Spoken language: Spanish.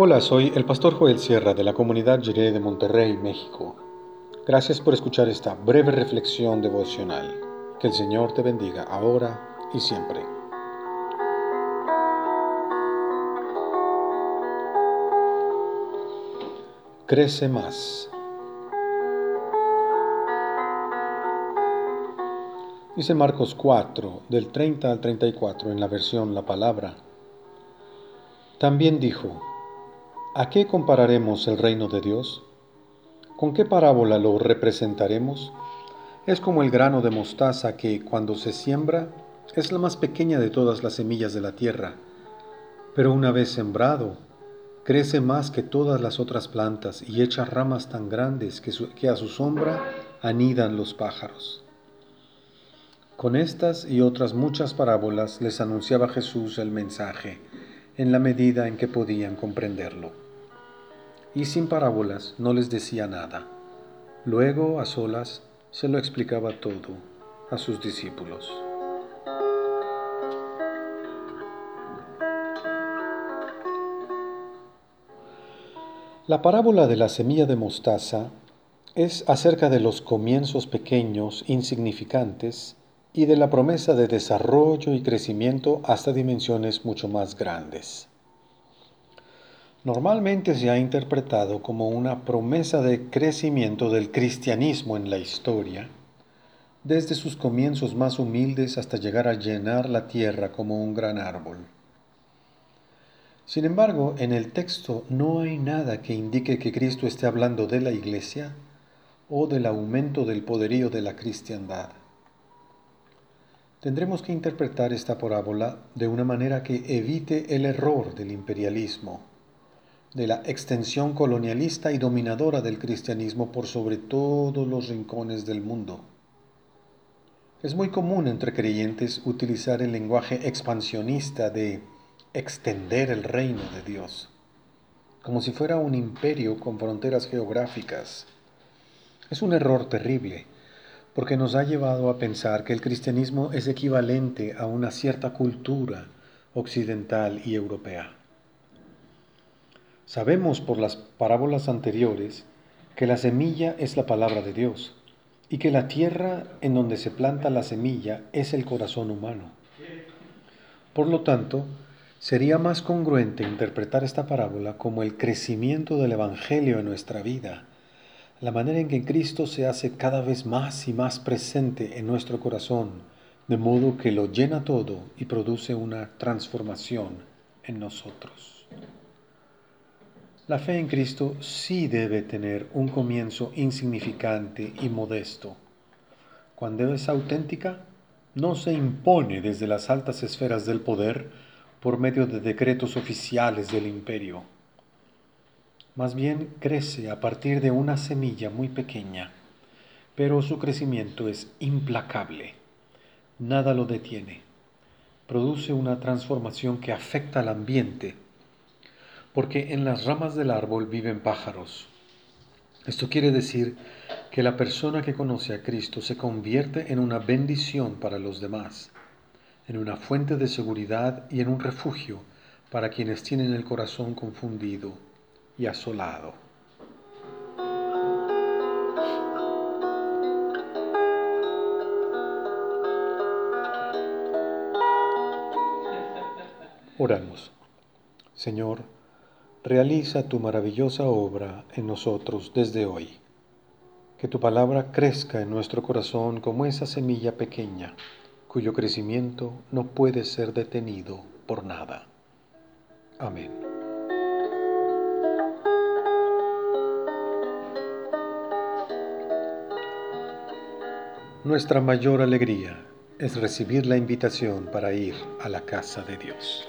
Hola, soy el pastor Joel Sierra de la comunidad Jiré de Monterrey, México. Gracias por escuchar esta breve reflexión devocional. Que el Señor te bendiga ahora y siempre. Crece más. Dice Marcos 4, del 30 al 34 en la versión La Palabra. También dijo, ¿A qué compararemos el reino de Dios? ¿Con qué parábola lo representaremos? Es como el grano de mostaza que, cuando se siembra, es la más pequeña de todas las semillas de la tierra, pero una vez sembrado, crece más que todas las otras plantas y echa ramas tan grandes que, que a su sombra anidan los pájaros. Con estas y otras muchas parábolas les anunciaba Jesús el mensaje, en la medida en que podían comprenderlo y sin parábolas no les decía nada. Luego, a solas, se lo explicaba todo a sus discípulos. La parábola de la semilla de mostaza es acerca de los comienzos pequeños, insignificantes, y de la promesa de desarrollo y crecimiento hasta dimensiones mucho más grandes. Normalmente se ha interpretado como una promesa de crecimiento del cristianismo en la historia, desde sus comienzos más humildes hasta llegar a llenar la tierra como un gran árbol. Sin embargo, en el texto no hay nada que indique que Cristo esté hablando de la iglesia o del aumento del poderío de la cristiandad. Tendremos que interpretar esta parábola de una manera que evite el error del imperialismo de la extensión colonialista y dominadora del cristianismo por sobre todos los rincones del mundo. Es muy común entre creyentes utilizar el lenguaje expansionista de extender el reino de Dios, como si fuera un imperio con fronteras geográficas. Es un error terrible, porque nos ha llevado a pensar que el cristianismo es equivalente a una cierta cultura occidental y europea. Sabemos por las parábolas anteriores que la semilla es la palabra de Dios y que la tierra en donde se planta la semilla es el corazón humano. Por lo tanto, sería más congruente interpretar esta parábola como el crecimiento del Evangelio en nuestra vida, la manera en que Cristo se hace cada vez más y más presente en nuestro corazón, de modo que lo llena todo y produce una transformación en nosotros. La fe en Cristo sí debe tener un comienzo insignificante y modesto. Cuando es auténtica, no se impone desde las altas esferas del poder por medio de decretos oficiales del imperio. Más bien crece a partir de una semilla muy pequeña, pero su crecimiento es implacable. Nada lo detiene. Produce una transformación que afecta al ambiente porque en las ramas del árbol viven pájaros. Esto quiere decir que la persona que conoce a Cristo se convierte en una bendición para los demás, en una fuente de seguridad y en un refugio para quienes tienen el corazón confundido y asolado. Oramos. Señor, realiza tu maravillosa obra en nosotros desde hoy. Que tu palabra crezca en nuestro corazón como esa semilla pequeña, cuyo crecimiento no puede ser detenido por nada. Amén. Nuestra mayor alegría es recibir la invitación para ir a la casa de Dios.